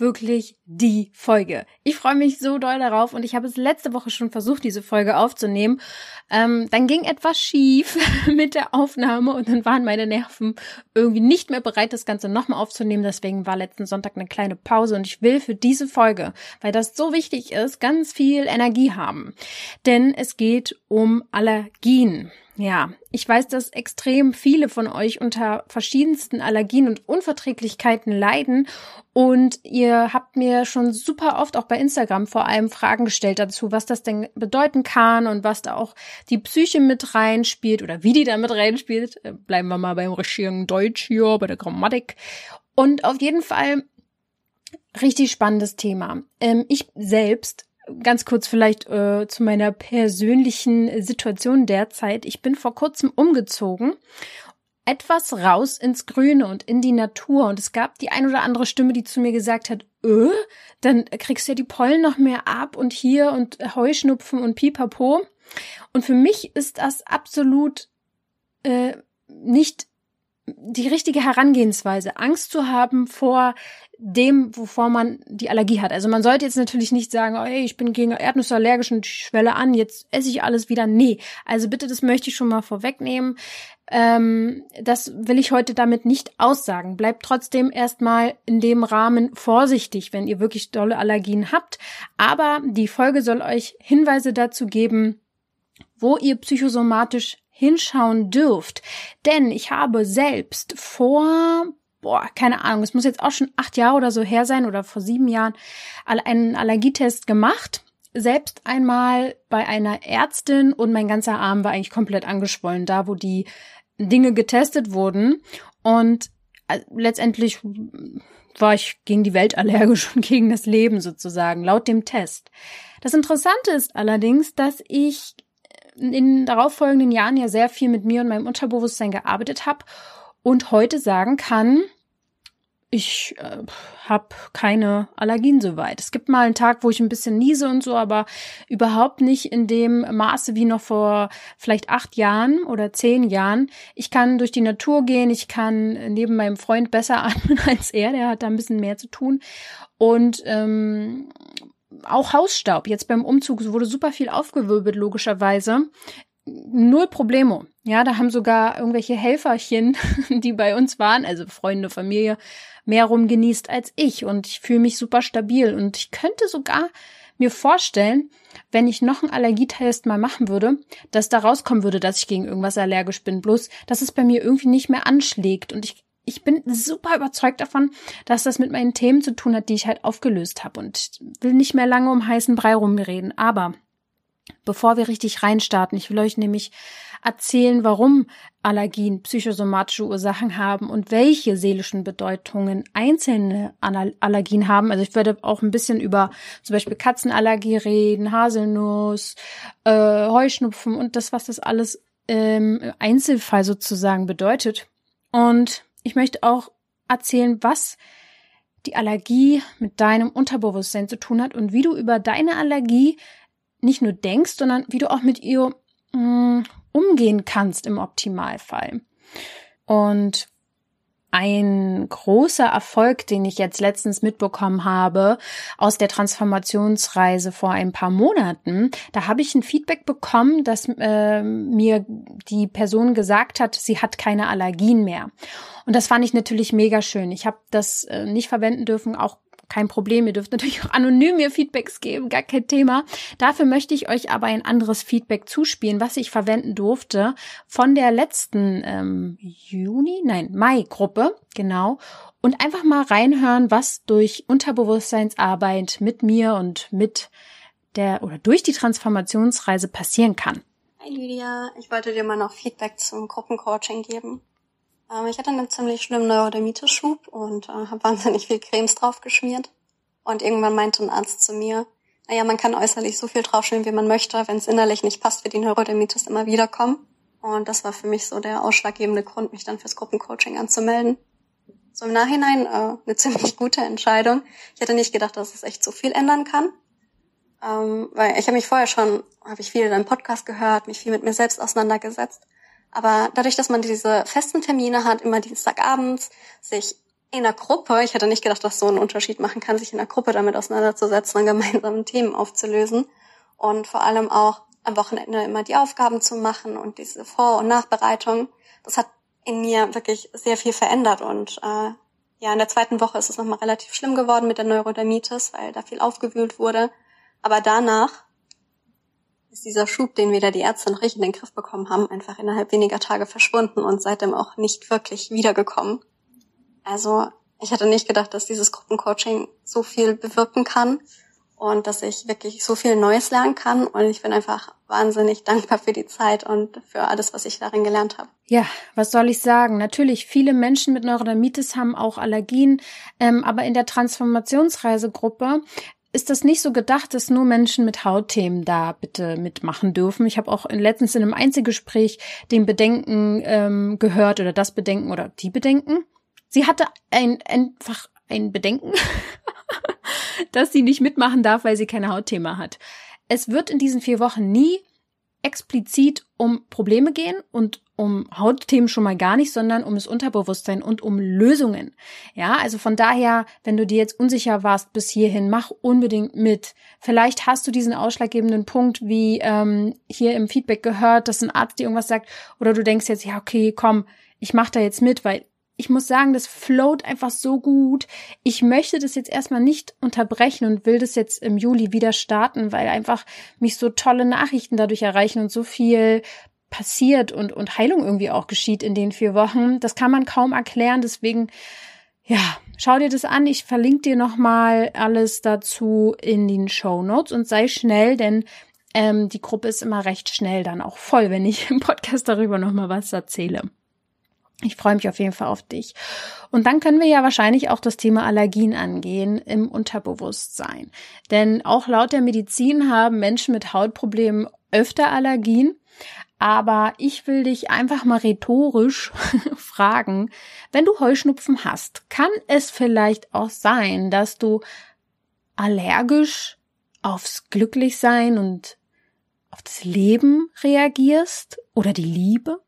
wirklich die Folge. Ich freue mich so doll darauf und ich habe es letzte Woche schon versucht, diese Folge aufzunehmen. Ähm, dann ging etwas schief mit der Aufnahme und dann waren meine Nerven irgendwie nicht mehr bereit, das Ganze nochmal aufzunehmen. Deswegen war letzten Sonntag eine kleine Pause und ich will für diese Folge, weil das so wichtig ist, ganz viel Energie haben. Denn es geht um Allergien. Ja, ich weiß, dass extrem viele von euch unter verschiedensten Allergien und Unverträglichkeiten leiden und ihr habt mir schon super oft auch bei Instagram vor allem Fragen gestellt dazu, was das denn bedeuten kann und was da auch die Psyche mit reinspielt oder wie die da mit reinspielt. Äh, bleiben wir mal beim richtigen Deutsch hier, bei der Grammatik. Und auf jeden Fall richtig spannendes Thema. Ähm, ich selbst ganz kurz vielleicht äh, zu meiner persönlichen Situation derzeit. Ich bin vor kurzem umgezogen etwas raus ins Grüne und in die Natur. Und es gab die ein oder andere Stimme, die zu mir gesagt hat, öh, dann kriegst du ja die Pollen noch mehr ab und hier und Heuschnupfen und pipapo. Und für mich ist das absolut äh, nicht die richtige Herangehensweise, Angst zu haben vor dem, wovor man die Allergie hat. Also man sollte jetzt natürlich nicht sagen, oh, hey, ich bin gegen Erdnüsse allergisch und schwelle an, jetzt esse ich alles wieder. Nee, also bitte, das möchte ich schon mal vorwegnehmen. Ähm, das will ich heute damit nicht aussagen. Bleibt trotzdem erstmal in dem Rahmen vorsichtig, wenn ihr wirklich dolle Allergien habt. Aber die Folge soll euch Hinweise dazu geben, wo ihr psychosomatisch hinschauen dürft. Denn ich habe selbst vor, boah, keine Ahnung, es muss jetzt auch schon acht Jahre oder so her sein oder vor sieben Jahren einen Allergietest gemacht. Selbst einmal bei einer Ärztin und mein ganzer Arm war eigentlich komplett angeschwollen, da wo die Dinge getestet wurden. Und äh, letztendlich war ich gegen die Welt allergisch und gegen das Leben sozusagen, laut dem Test. Das Interessante ist allerdings, dass ich in den darauffolgenden Jahren ja sehr viel mit mir und meinem Unterbewusstsein gearbeitet habe und heute sagen kann, ich äh, habe keine Allergien soweit. Es gibt mal einen Tag, wo ich ein bisschen niese und so, aber überhaupt nicht in dem Maße wie noch vor vielleicht acht Jahren oder zehn Jahren. Ich kann durch die Natur gehen, ich kann neben meinem Freund besser atmen als er, der hat da ein bisschen mehr zu tun. Und ähm, auch Hausstaub. Jetzt beim Umzug wurde super viel aufgewirbelt, logischerweise. Null Problemo. Ja, da haben sogar irgendwelche Helferchen, die bei uns waren, also Freunde, Familie, mehr rumgenießt als ich. Und ich fühle mich super stabil. Und ich könnte sogar mir vorstellen, wenn ich noch einen Allergietest mal machen würde, dass da rauskommen würde, dass ich gegen irgendwas allergisch bin. Bloß, dass es bei mir irgendwie nicht mehr anschlägt. Und ich ich bin super überzeugt davon, dass das mit meinen Themen zu tun hat, die ich halt aufgelöst habe und will nicht mehr lange um heißen Brei rumreden. Aber bevor wir richtig reinstarten, ich will euch nämlich erzählen, warum Allergien psychosomatische Ursachen haben und welche seelischen Bedeutungen einzelne Allergien haben. Also ich werde auch ein bisschen über zum Beispiel Katzenallergie reden, Haselnuss, äh, Heuschnupfen und das, was das alles im Einzelfall sozusagen bedeutet. Und ich möchte auch erzählen, was die Allergie mit deinem Unterbewusstsein zu tun hat und wie du über deine Allergie nicht nur denkst, sondern wie du auch mit ihr mh, mm, umgehen kannst im Optimalfall. Und ein großer Erfolg, den ich jetzt letztens mitbekommen habe aus der Transformationsreise vor ein paar Monaten. Da habe ich ein Feedback bekommen, dass äh, mir die Person gesagt hat, sie hat keine Allergien mehr. Und das fand ich natürlich mega schön. Ich habe das äh, nicht verwenden dürfen, auch kein Problem. Ihr dürft natürlich auch anonym mir Feedbacks geben, gar kein Thema. Dafür möchte ich euch aber ein anderes Feedback zuspielen, was ich verwenden durfte von der letzten ähm, Juni, nein, Mai-Gruppe, genau. Und einfach mal reinhören, was durch Unterbewusstseinsarbeit mit mir und mit der oder durch die Transformationsreise passieren kann. Hi Lydia, ich wollte dir mal noch Feedback zum Gruppencoaching geben. Ähm, ich hatte einen ziemlich schlimmen Neurodermitis-Schub und äh, habe wahnsinnig viel Cremes drauf geschmiert. Und irgendwann meinte ein Arzt zu mir, naja, man kann äußerlich so viel draufschmieren, wie man möchte. Wenn es innerlich nicht passt, wird die Neurodermitis immer wieder kommen. Und das war für mich so der ausschlaggebende Grund, mich dann fürs Gruppencoaching anzumelden. So im Nachhinein äh, eine ziemlich gute Entscheidung. Ich hätte nicht gedacht, dass es echt so viel ändern kann. Ähm, weil ich habe mich vorher schon, habe ich viel in einem Podcast gehört, mich viel mit mir selbst auseinandergesetzt. Aber dadurch, dass man diese festen Termine hat, immer Dienstagabends, sich in einer Gruppe, ich hätte nicht gedacht, dass so einen Unterschied machen kann, sich in einer Gruppe damit auseinanderzusetzen und gemeinsam Themen aufzulösen. Und vor allem auch am Wochenende immer die Aufgaben zu machen und diese Vor- und Nachbereitung. Das hat in mir wirklich sehr viel verändert und äh, ja, in der zweiten Woche ist es nochmal relativ schlimm geworden mit der Neurodermitis, weil da viel aufgewühlt wurde. Aber danach ist dieser Schub, den weder die Ärzte noch ich in den Griff bekommen haben, einfach innerhalb weniger Tage verschwunden und seitdem auch nicht wirklich wiedergekommen. Also ich hatte nicht gedacht, dass dieses Gruppencoaching so viel bewirken kann und dass ich wirklich so viel Neues lernen kann. Und ich bin einfach wahnsinnig dankbar für die Zeit und für alles, was ich darin gelernt habe. Ja, was soll ich sagen? Natürlich, viele Menschen mit Neurodermitis haben auch Allergien, ähm, aber in der Transformationsreisegruppe ist das nicht so gedacht, dass nur Menschen mit Hautthemen da bitte mitmachen dürfen. Ich habe auch letztens in einem Einzelgespräch den Bedenken ähm, gehört oder das Bedenken oder die Bedenken. Sie hatte ein, einfach ein Bedenken, dass sie nicht mitmachen darf, weil sie keine Hautthema hat. Es wird in diesen vier Wochen nie explizit um Probleme gehen und um Hautthemen schon mal gar nicht, sondern um das Unterbewusstsein und um Lösungen. Ja, also von daher, wenn du dir jetzt unsicher warst bis hierhin, mach unbedingt mit. Vielleicht hast du diesen ausschlaggebenden Punkt, wie ähm, hier im Feedback gehört, dass ein Arzt dir irgendwas sagt, oder du denkst jetzt, ja, okay, komm, ich mach da jetzt mit, weil ich muss sagen, das float einfach so gut. Ich möchte das jetzt erstmal nicht unterbrechen und will das jetzt im Juli wieder starten, weil einfach mich so tolle Nachrichten dadurch erreichen und so viel passiert und, und Heilung irgendwie auch geschieht in den vier Wochen. Das kann man kaum erklären. Deswegen, ja, schau dir das an. Ich verlinke dir nochmal alles dazu in den Show Notes und sei schnell, denn ähm, die Gruppe ist immer recht schnell dann auch voll, wenn ich im Podcast darüber nochmal was erzähle. Ich freue mich auf jeden Fall auf dich. Und dann können wir ja wahrscheinlich auch das Thema Allergien angehen im Unterbewusstsein. Denn auch laut der Medizin haben Menschen mit Hautproblemen öfter Allergien. Aber ich will dich einfach mal rhetorisch fragen, wenn du Heuschnupfen hast, kann es vielleicht auch sein, dass du allergisch aufs Glücklichsein und auf das Leben reagierst oder die Liebe?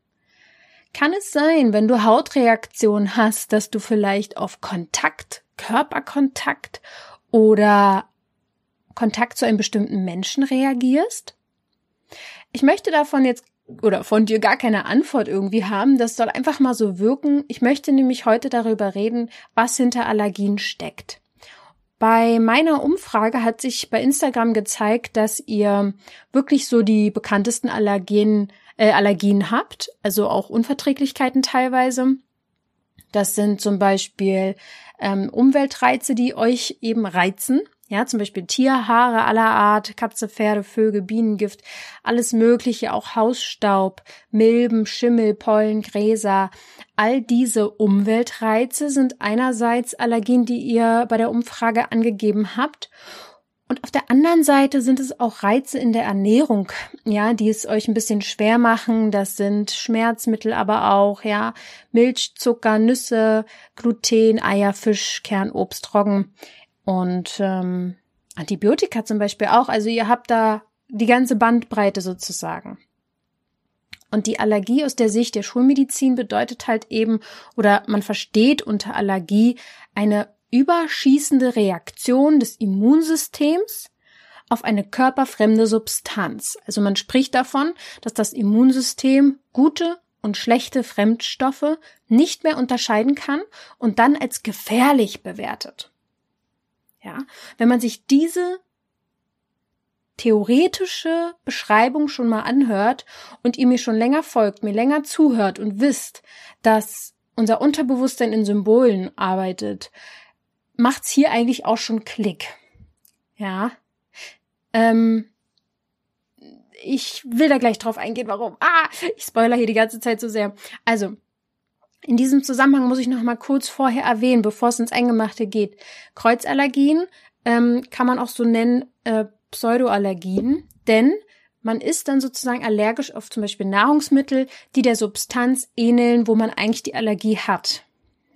Kann es sein, wenn du Hautreaktion hast, dass du vielleicht auf Kontakt, Körperkontakt oder Kontakt zu einem bestimmten Menschen reagierst? Ich möchte davon jetzt oder von dir gar keine Antwort irgendwie haben. Das soll einfach mal so wirken. Ich möchte nämlich heute darüber reden, was hinter Allergien steckt. Bei meiner Umfrage hat sich bei Instagram gezeigt, dass ihr wirklich so die bekanntesten Allergien, äh, Allergien habt, also auch Unverträglichkeiten teilweise. Das sind zum Beispiel ähm, Umweltreize, die euch eben reizen. Ja, zum Beispiel Tierhaare aller Art, Katze, Pferde, Vögel, Bienengift, alles Mögliche, auch Hausstaub, Milben, Schimmel, Pollen, Gräser. All diese Umweltreize sind einerseits Allergien, die ihr bei der Umfrage angegeben habt. Und auf der anderen Seite sind es auch Reize in der Ernährung, ja, die es euch ein bisschen schwer machen. Das sind Schmerzmittel, aber auch, ja, Milch, Zucker, Nüsse, Gluten, Eier, Fisch, Kern, Obst, Roggen. Und ähm, Antibiotika zum Beispiel auch. Also ihr habt da die ganze Bandbreite sozusagen. Und die Allergie aus der Sicht der Schulmedizin bedeutet halt eben, oder man versteht unter Allergie eine überschießende Reaktion des Immunsystems auf eine körperfremde Substanz. Also man spricht davon, dass das Immunsystem gute und schlechte Fremdstoffe nicht mehr unterscheiden kann und dann als gefährlich bewertet. Ja, wenn man sich diese theoretische Beschreibung schon mal anhört und ihr mir schon länger folgt, mir länger zuhört und wisst, dass unser Unterbewusstsein in Symbolen arbeitet, macht's hier eigentlich auch schon Klick. Ja. Ähm, ich will da gleich drauf eingehen, warum. Ah, ich spoiler hier die ganze Zeit so sehr. Also, in diesem Zusammenhang muss ich noch mal kurz vorher erwähnen, bevor es ins Eingemachte geht. Kreuzallergien ähm, kann man auch so nennen, äh, Pseudoallergien, denn man ist dann sozusagen allergisch auf zum Beispiel Nahrungsmittel, die der Substanz ähneln, wo man eigentlich die Allergie hat.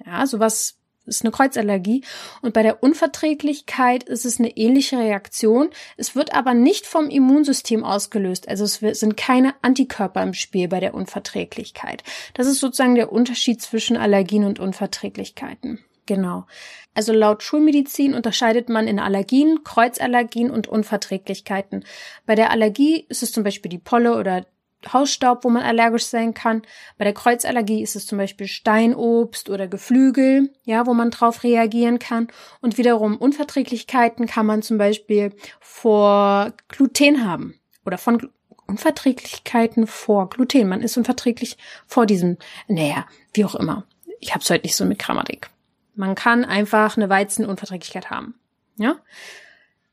Ja, sowas ist eine Kreuzallergie. Und bei der Unverträglichkeit ist es eine ähnliche Reaktion. Es wird aber nicht vom Immunsystem ausgelöst. Also es sind keine Antikörper im Spiel bei der Unverträglichkeit. Das ist sozusagen der Unterschied zwischen Allergien und Unverträglichkeiten. Genau. Also laut Schulmedizin unterscheidet man in Allergien, Kreuzallergien und Unverträglichkeiten. Bei der Allergie ist es zum Beispiel die Polle oder Hausstaub, wo man allergisch sein kann. Bei der Kreuzallergie ist es zum Beispiel Steinobst oder Geflügel, ja, wo man drauf reagieren kann. Und wiederum Unverträglichkeiten kann man zum Beispiel vor Gluten haben oder von Unverträglichkeiten vor Gluten. Man ist unverträglich vor diesem, naja, wie auch immer. Ich hab's heute nicht so mit Grammatik. Man kann einfach eine Weizenunverträglichkeit haben, ja.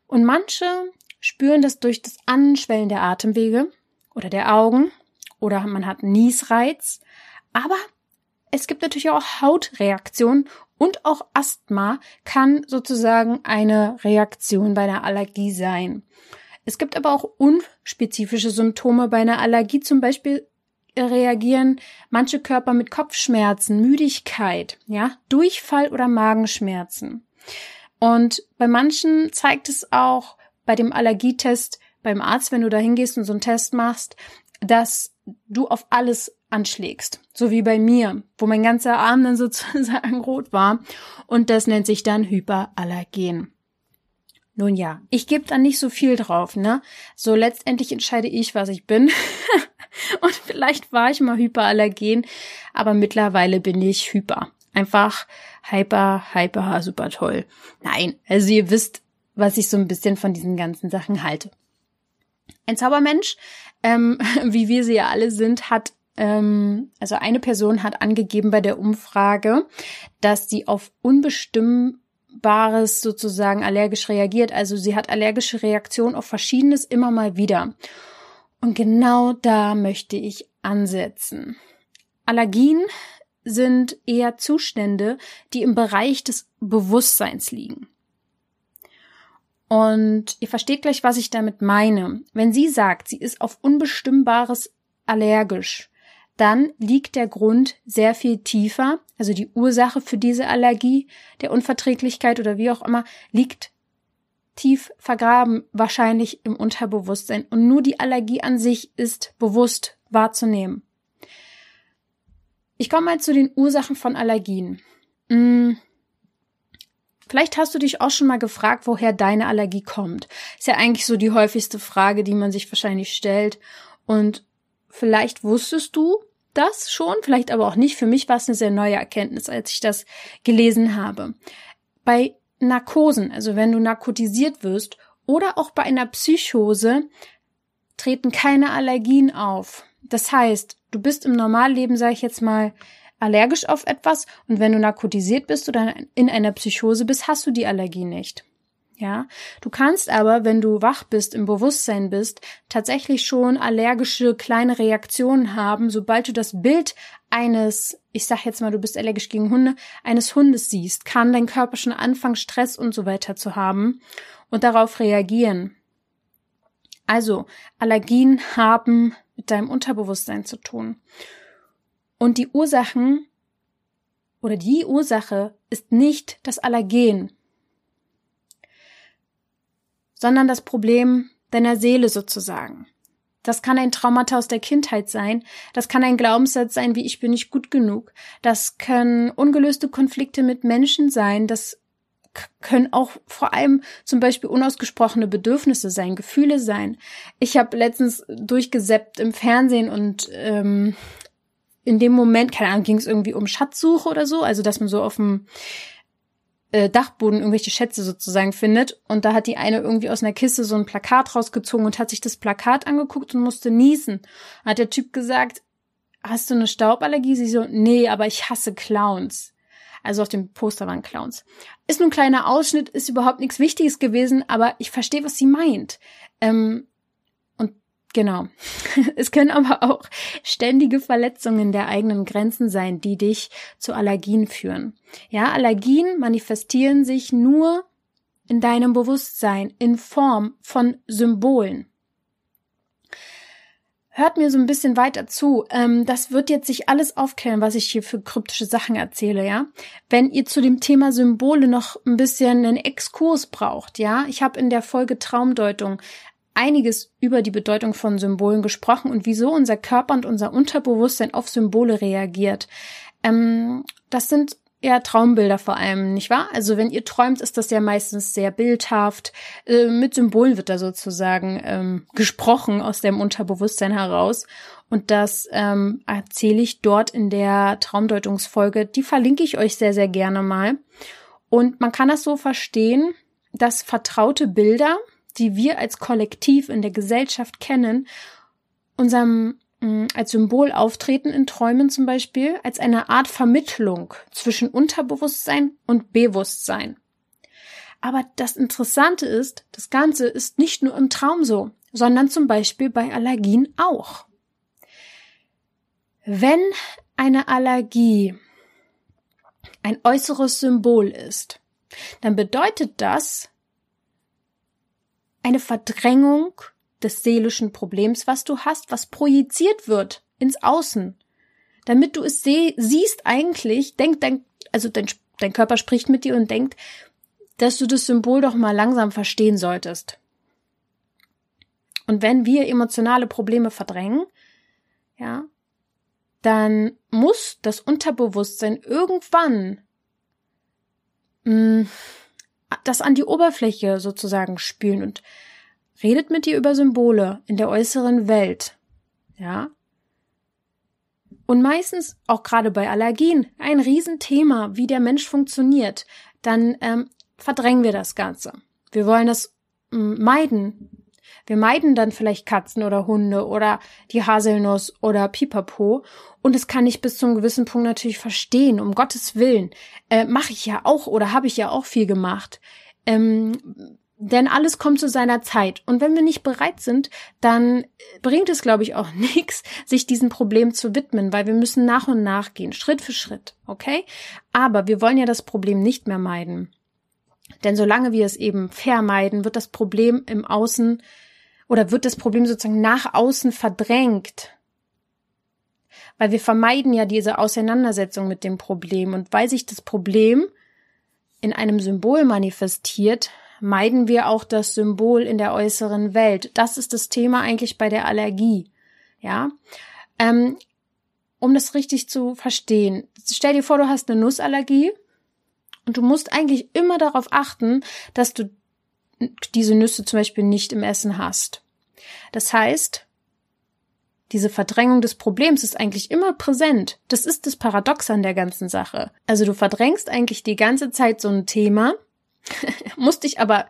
Und manche spüren das durch das Anschwellen der Atemwege oder der Augen oder man hat Niesreiz. Aber es gibt natürlich auch Hautreaktionen und auch Asthma kann sozusagen eine Reaktion bei einer Allergie sein. Es gibt aber auch unspezifische Symptome bei einer Allergie, zum Beispiel reagieren manche Körper mit Kopfschmerzen, Müdigkeit, ja, Durchfall oder Magenschmerzen. Und bei manchen zeigt es auch bei dem Allergietest beim Arzt, wenn du da hingehst und so einen Test machst, dass du auf alles anschlägst. So wie bei mir, wo mein ganzer Arm dann sozusagen rot war. Und das nennt sich dann Hyperallergen. Nun ja, ich gebe da nicht so viel drauf, ne? So letztendlich entscheide ich, was ich bin. und vielleicht war ich mal hyperallergen, aber mittlerweile bin ich hyper. Einfach hyper, hyper, super toll. Nein, also ihr wisst, was ich so ein bisschen von diesen ganzen Sachen halte. Ein Zaubermensch, ähm, wie wir sie ja alle sind, hat ähm, also eine Person hat angegeben bei der Umfrage, dass sie auf unbestimmbares sozusagen allergisch reagiert. Also sie hat allergische Reaktionen auf Verschiedenes immer mal wieder. Und genau da möchte ich ansetzen. Allergien sind eher Zustände, die im Bereich des Bewusstseins liegen. Und ihr versteht gleich, was ich damit meine. Wenn sie sagt, sie ist auf Unbestimmbares allergisch, dann liegt der Grund sehr viel tiefer, also die Ursache für diese Allergie, der Unverträglichkeit oder wie auch immer, liegt tief vergraben, wahrscheinlich im Unterbewusstsein. Und nur die Allergie an sich ist bewusst wahrzunehmen. Ich komme mal zu den Ursachen von Allergien. Hm, Vielleicht hast du dich auch schon mal gefragt, woher deine Allergie kommt. Ist ja eigentlich so die häufigste Frage, die man sich wahrscheinlich stellt. Und vielleicht wusstest du das schon, vielleicht aber auch nicht. Für mich war es eine sehr neue Erkenntnis, als ich das gelesen habe. Bei Narkosen, also wenn du narkotisiert wirst oder auch bei einer Psychose, treten keine Allergien auf. Das heißt, du bist im Normalleben, sage ich jetzt mal, allergisch auf etwas und wenn du narkotisiert bist oder in einer Psychose bist, hast du die Allergie nicht. Ja, du kannst aber, wenn du wach bist, im Bewusstsein bist, tatsächlich schon allergische kleine Reaktionen haben, sobald du das Bild eines, ich sag jetzt mal, du bist allergisch gegen Hunde, eines Hundes siehst, kann dein Körper schon anfangen, Stress und so weiter zu haben und darauf reagieren. Also, Allergien haben mit deinem Unterbewusstsein zu tun. Und die Ursachen oder die Ursache ist nicht das Allergen, sondern das Problem deiner Seele sozusagen. Das kann ein Traumata aus der Kindheit sein. Das kann ein Glaubenssatz sein, wie ich bin nicht gut genug. Das können ungelöste Konflikte mit Menschen sein. Das können auch vor allem zum Beispiel unausgesprochene Bedürfnisse sein, Gefühle sein. Ich habe letztens durchgeseppt im Fernsehen und ähm, in dem Moment, keine Ahnung, ging es irgendwie um Schatzsuche oder so, also dass man so auf dem äh, Dachboden irgendwelche Schätze sozusagen findet. Und da hat die eine irgendwie aus einer Kiste so ein Plakat rausgezogen und hat sich das Plakat angeguckt und musste niesen. Hat der Typ gesagt, hast du eine Stauballergie? Sie so, nee, aber ich hasse Clowns. Also auf dem Poster waren Clowns. Ist nur ein kleiner Ausschnitt, ist überhaupt nichts Wichtiges gewesen, aber ich verstehe, was sie meint. Ähm, Genau. Es können aber auch ständige Verletzungen der eigenen Grenzen sein, die dich zu Allergien führen. Ja, Allergien manifestieren sich nur in deinem Bewusstsein in Form von Symbolen. hört mir so ein bisschen weiter zu. Ähm, das wird jetzt sich alles aufklären, was ich hier für kryptische Sachen erzähle, ja. Wenn ihr zu dem Thema Symbole noch ein bisschen einen Exkurs braucht, ja. Ich habe in der Folge Traumdeutung einiges über die Bedeutung von Symbolen gesprochen und wieso unser Körper und unser Unterbewusstsein auf Symbole reagiert. Ähm, das sind eher Traumbilder vor allem, nicht wahr? Also wenn ihr träumt, ist das ja meistens sehr bildhaft. Äh, mit Symbolen wird da sozusagen ähm, gesprochen aus dem Unterbewusstsein heraus. Und das ähm, erzähle ich dort in der Traumdeutungsfolge. Die verlinke ich euch sehr, sehr gerne mal. Und man kann das so verstehen, dass vertraute Bilder, die wir als Kollektiv in der Gesellschaft kennen, unserem als Symbol auftreten in Träumen zum Beispiel, als eine Art Vermittlung zwischen Unterbewusstsein und Bewusstsein. Aber das Interessante ist, das Ganze ist nicht nur im Traum so, sondern zum Beispiel bei Allergien auch. Wenn eine Allergie ein äußeres Symbol ist, dann bedeutet das eine Verdrängung des seelischen Problems, was du hast, was projiziert wird ins Außen. Damit du es siehst eigentlich, denkt dein, also dein, dein Körper spricht mit dir und denkt, dass du das Symbol doch mal langsam verstehen solltest. Und wenn wir emotionale Probleme verdrängen, ja, dann muss das Unterbewusstsein irgendwann mh, mm, das an die Oberfläche sozusagen spülen und redet mit dir über Symbole in der äußeren Welt. Ja? Und meistens, auch gerade bei Allergien, ein Riesenthema, wie der Mensch funktioniert, dann ähm, verdrängen wir das Ganze. Wir wollen das ähm, meiden. Wir meiden dann vielleicht Katzen oder Hunde oder die Haselnuss oder Pipapo. Und das kann ich bis zum gewissen Punkt natürlich verstehen, um Gottes Willen. Äh, Mache ich ja auch oder habe ich ja auch viel gemacht. Ähm, denn alles kommt zu seiner Zeit. Und wenn wir nicht bereit sind, dann bringt es, glaube ich, auch nichts, sich diesem Problem zu widmen, weil wir müssen nach und nach gehen, Schritt für Schritt, okay? Aber wir wollen ja das Problem nicht mehr meiden. Denn solange wir es eben vermeiden, wird das Problem im Außen oder wird das Problem sozusagen nach außen verdrängt. Weil wir vermeiden ja diese Auseinandersetzung mit dem Problem. Und weil sich das Problem in einem Symbol manifestiert, meiden wir auch das Symbol in der äußeren Welt. Das ist das Thema eigentlich bei der Allergie. Ja. Ähm, um das richtig zu verstehen, stell dir vor, du hast eine Nussallergie und du musst eigentlich immer darauf achten, dass du diese Nüsse zum Beispiel nicht im Essen hast. Das heißt, diese Verdrängung des Problems ist eigentlich immer präsent. Das ist das Paradox an der ganzen Sache. Also du verdrängst eigentlich die ganze Zeit so ein Thema, musste ich aber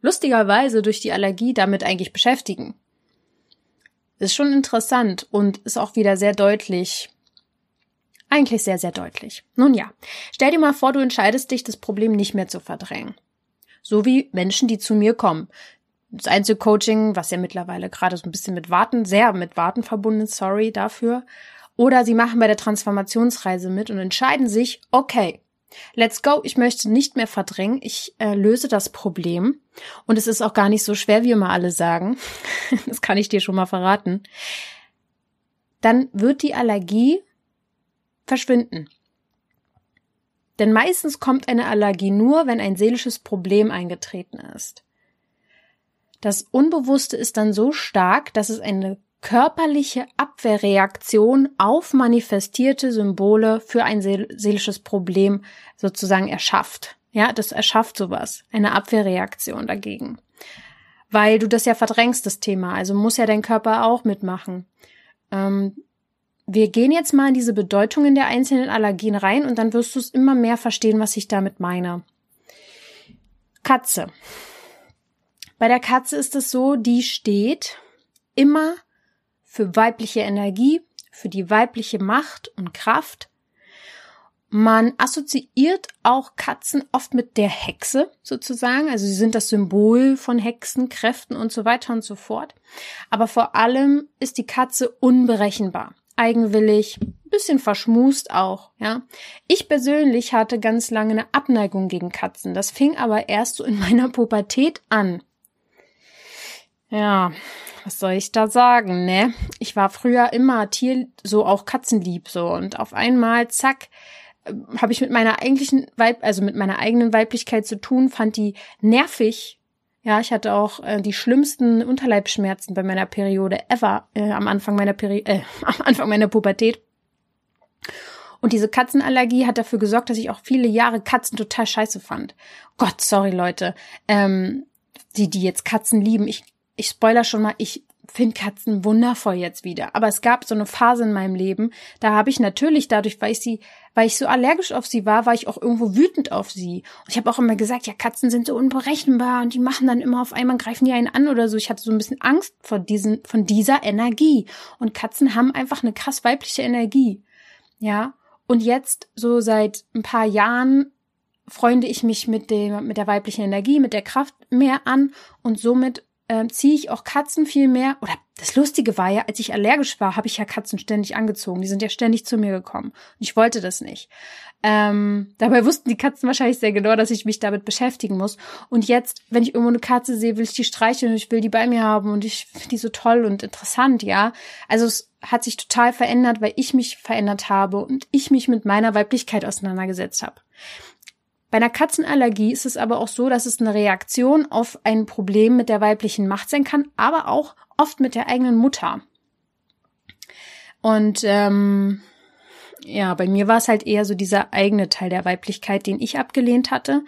lustigerweise durch die Allergie damit eigentlich beschäftigen. Ist schon interessant und ist auch wieder sehr deutlich. Eigentlich sehr, sehr deutlich. Nun ja, stell dir mal vor, du entscheidest dich, das Problem nicht mehr zu verdrängen. So wie Menschen, die zu mir kommen. Das Einzelcoaching, was ja mittlerweile gerade so ein bisschen mit Warten, sehr mit Warten verbunden ist, sorry dafür. Oder sie machen bei der Transformationsreise mit und entscheiden sich, okay, Let's go. Ich möchte nicht mehr verdrängen. Ich äh, löse das Problem. Und es ist auch gar nicht so schwer, wie immer alle sagen. das kann ich dir schon mal verraten. Dann wird die Allergie verschwinden. Denn meistens kommt eine Allergie nur, wenn ein seelisches Problem eingetreten ist. Das Unbewusste ist dann so stark, dass es eine körperliche Abwehrreaktion auf manifestierte Symbole für ein seelisches Problem sozusagen erschafft. Ja, das erschafft sowas. Eine Abwehrreaktion dagegen. Weil du das ja verdrängst, das Thema. Also muss ja dein Körper auch mitmachen. Ähm, wir gehen jetzt mal in diese Bedeutungen der einzelnen Allergien rein und dann wirst du es immer mehr verstehen, was ich damit meine. Katze. Bei der Katze ist es so, die steht immer für weibliche Energie, für die weibliche Macht und Kraft. Man assoziiert auch Katzen oft mit der Hexe sozusagen, also sie sind das Symbol von Hexen, Kräften und so weiter und so fort. Aber vor allem ist die Katze unberechenbar, eigenwillig, bisschen verschmust auch, ja. Ich persönlich hatte ganz lange eine Abneigung gegen Katzen. Das fing aber erst so in meiner Pubertät an. Ja, was soll ich da sagen, ne? Ich war früher immer Tier, so auch Katzenlieb so und auf einmal, zack, äh, habe ich mit meiner eigentlichen Weib, also mit meiner eigenen Weiblichkeit zu tun, fand die nervig. Ja, ich hatte auch äh, die schlimmsten Unterleibsschmerzen bei meiner Periode ever äh, am Anfang meiner Peri äh, am Anfang meiner Pubertät. Und diese Katzenallergie hat dafür gesorgt, dass ich auch viele Jahre Katzen total scheiße fand. Gott, sorry Leute, ähm, die die jetzt Katzen lieben. Ich ich spoiler schon mal, ich finde Katzen wundervoll jetzt wieder. Aber es gab so eine Phase in meinem Leben, da habe ich natürlich dadurch, weil ich sie, weil ich so allergisch auf sie war, war ich auch irgendwo wütend auf sie. Und ich habe auch immer gesagt, ja, Katzen sind so unberechenbar und die machen dann immer auf einmal, greifen die einen an oder so. Ich hatte so ein bisschen Angst vor diesen, von dieser Energie. Und Katzen haben einfach eine krass weibliche Energie. Ja. Und jetzt, so seit ein paar Jahren, freunde ich mich mit dem, mit der weiblichen Energie, mit der Kraft mehr an und somit äh, ziehe ich auch Katzen viel mehr. Oder das Lustige war ja, als ich allergisch war, habe ich ja Katzen ständig angezogen. Die sind ja ständig zu mir gekommen. Und ich wollte das nicht. Ähm, dabei wussten die Katzen wahrscheinlich sehr genau, dass ich mich damit beschäftigen muss. Und jetzt, wenn ich irgendwo eine Katze sehe, will ich die streicheln und ich will die bei mir haben und ich finde die so toll und interessant, ja. Also es hat sich total verändert, weil ich mich verändert habe und ich mich mit meiner Weiblichkeit auseinandergesetzt habe. Bei einer Katzenallergie ist es aber auch so, dass es eine Reaktion auf ein Problem mit der weiblichen Macht sein kann, aber auch oft mit der eigenen Mutter. Und ähm, ja, bei mir war es halt eher so dieser eigene Teil der Weiblichkeit, den ich abgelehnt hatte.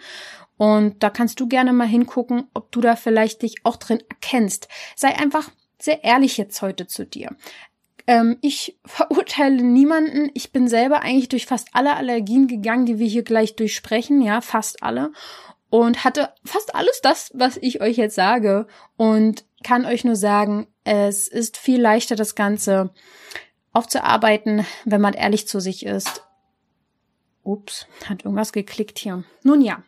Und da kannst du gerne mal hingucken, ob du da vielleicht dich auch drin erkennst. Sei einfach sehr ehrlich jetzt heute zu dir. Ähm, ich verurteile niemanden. Ich bin selber eigentlich durch fast alle Allergien gegangen, die wir hier gleich durchsprechen, ja, fast alle. Und hatte fast alles das, was ich euch jetzt sage. Und kann euch nur sagen, es ist viel leichter, das Ganze aufzuarbeiten, wenn man ehrlich zu sich ist. Ups, hat irgendwas geklickt hier. Nun ja.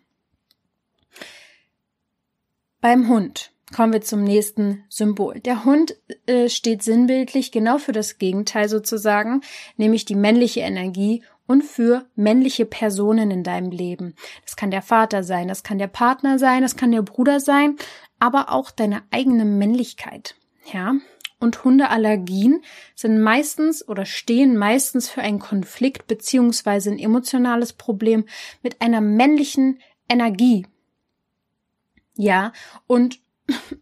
Beim Hund Kommen wir zum nächsten Symbol. Der Hund äh, steht sinnbildlich genau für das Gegenteil sozusagen, nämlich die männliche Energie und für männliche Personen in deinem Leben. Das kann der Vater sein, das kann der Partner sein, das kann der Bruder sein, aber auch deine eigene Männlichkeit. Ja. Und Hundeallergien sind meistens oder stehen meistens für einen Konflikt beziehungsweise ein emotionales Problem mit einer männlichen Energie. Ja, und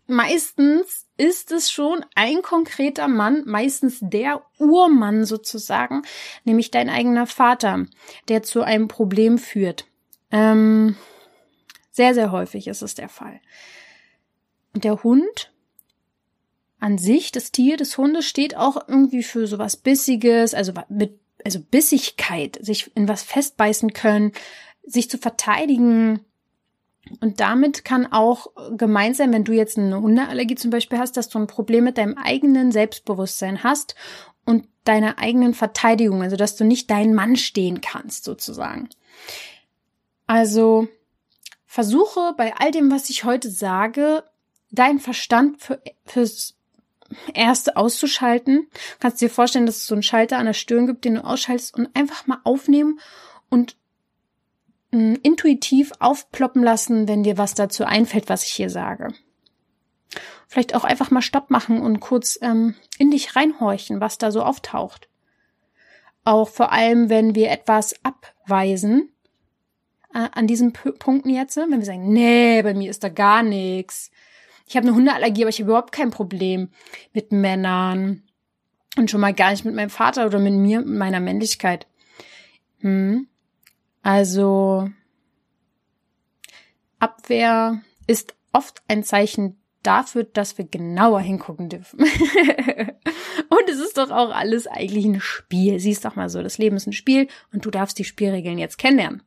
meistens ist es schon ein konkreter Mann, meistens der Urmann sozusagen, nämlich dein eigener Vater, der zu einem Problem führt. Ähm, sehr, sehr häufig ist es der Fall. Und der Hund an sich, das Tier des Hundes, steht auch irgendwie für sowas Bissiges, also mit, also Bissigkeit, sich in was festbeißen können, sich zu verteidigen, und damit kann auch gemeint sein, wenn du jetzt eine Hundeallergie zum Beispiel hast, dass du ein Problem mit deinem eigenen Selbstbewusstsein hast und deiner eigenen Verteidigung, also dass du nicht deinen Mann stehen kannst, sozusagen. Also versuche bei all dem, was ich heute sage, deinen Verstand für, fürs Erste auszuschalten. Kannst dir vorstellen, dass es so einen Schalter an der Stirn gibt, den du ausschaltest und einfach mal aufnehmen und intuitiv aufploppen lassen, wenn dir was dazu einfällt, was ich hier sage. Vielleicht auch einfach mal Stopp machen und kurz ähm, in dich reinhorchen, was da so auftaucht. Auch vor allem, wenn wir etwas abweisen, äh, an diesen P Punkten jetzt, wenn wir sagen, nee, bei mir ist da gar nichts. Ich habe eine Hundeallergie, aber ich habe überhaupt kein Problem mit Männern und schon mal gar nicht mit meinem Vater oder mit mir, meiner Männlichkeit. Hm. Also Abwehr ist oft ein Zeichen dafür, dass wir genauer hingucken dürfen. und es ist doch auch alles eigentlich ein Spiel. Siehst doch mal so, das Leben ist ein Spiel und du darfst die Spielregeln jetzt kennenlernen.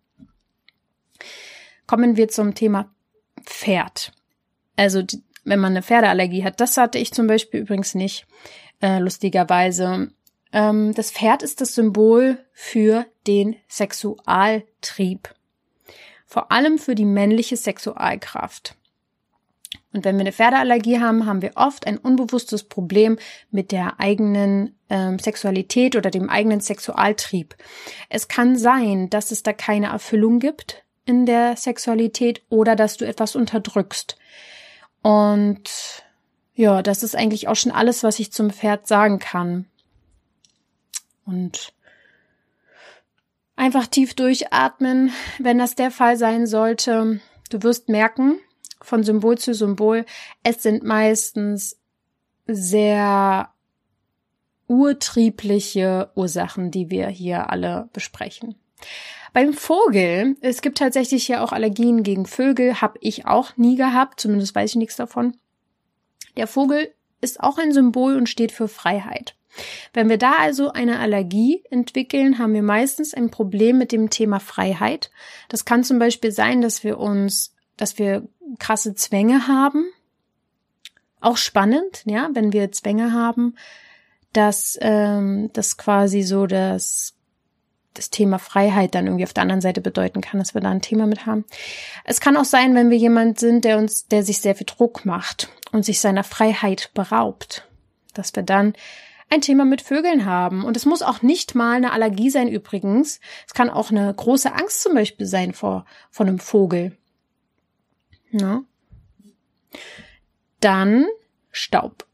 Kommen wir zum Thema Pferd. Also wenn man eine Pferdeallergie hat, das hatte ich zum Beispiel übrigens nicht, äh, lustigerweise. Ähm, das Pferd ist das Symbol für den Sexualtrieb. Vor allem für die männliche Sexualkraft. Und wenn wir eine Pferdeallergie haben, haben wir oft ein unbewusstes Problem mit der eigenen ähm, Sexualität oder dem eigenen Sexualtrieb. Es kann sein, dass es da keine Erfüllung gibt in der Sexualität oder dass du etwas unterdrückst. Und ja, das ist eigentlich auch schon alles, was ich zum Pferd sagen kann. Und einfach tief durchatmen, wenn das der Fall sein sollte. Du wirst merken, von Symbol zu Symbol, es sind meistens sehr urtriebliche Ursachen, die wir hier alle besprechen. Beim Vogel, es gibt tatsächlich ja auch Allergien gegen Vögel, habe ich auch nie gehabt, zumindest weiß ich nichts davon. Der Vogel ist auch ein Symbol und steht für Freiheit. Wenn wir da also eine Allergie entwickeln, haben wir meistens ein Problem mit dem Thema Freiheit. Das kann zum Beispiel sein, dass wir uns, dass wir krasse Zwänge haben. Auch spannend, ja, wenn wir Zwänge haben, dass ähm, das quasi so das das Thema Freiheit dann irgendwie auf der anderen Seite bedeuten kann, dass wir da ein Thema mit haben. Es kann auch sein, wenn wir jemand sind, der uns, der sich sehr viel Druck macht und sich seiner Freiheit beraubt, dass wir dann ein Thema mit Vögeln haben. Und es muss auch nicht mal eine Allergie sein übrigens. Es kann auch eine große Angst zum Beispiel sein vor, vor einem Vogel. Ja. Dann Staub.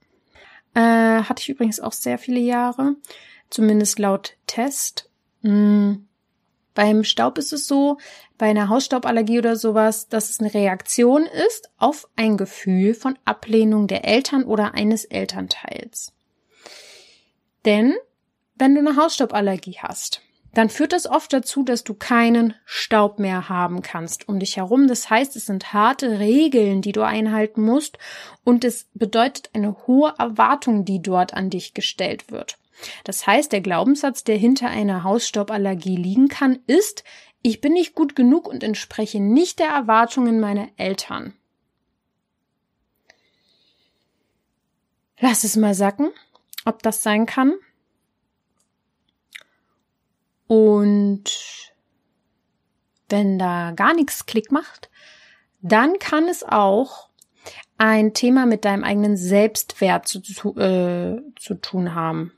Äh, hatte ich übrigens auch sehr viele Jahre, zumindest laut Test. Hm. Beim Staub ist es so, bei einer Hausstauballergie oder sowas, dass es eine Reaktion ist auf ein Gefühl von Ablehnung der Eltern oder eines Elternteils. Denn wenn du eine Hausstauballergie hast, dann führt das oft dazu, dass du keinen Staub mehr haben kannst um dich herum. Das heißt, es sind harte Regeln, die du einhalten musst und es bedeutet eine hohe Erwartung, die dort an dich gestellt wird. Das heißt, der Glaubenssatz, der hinter einer Hausstauballergie liegen kann, ist, ich bin nicht gut genug und entspreche nicht der Erwartungen meiner Eltern. Lass es mal sacken ob das sein kann. Und wenn da gar nichts Klick macht, dann kann es auch ein Thema mit deinem eigenen Selbstwert zu, zu, äh, zu tun haben.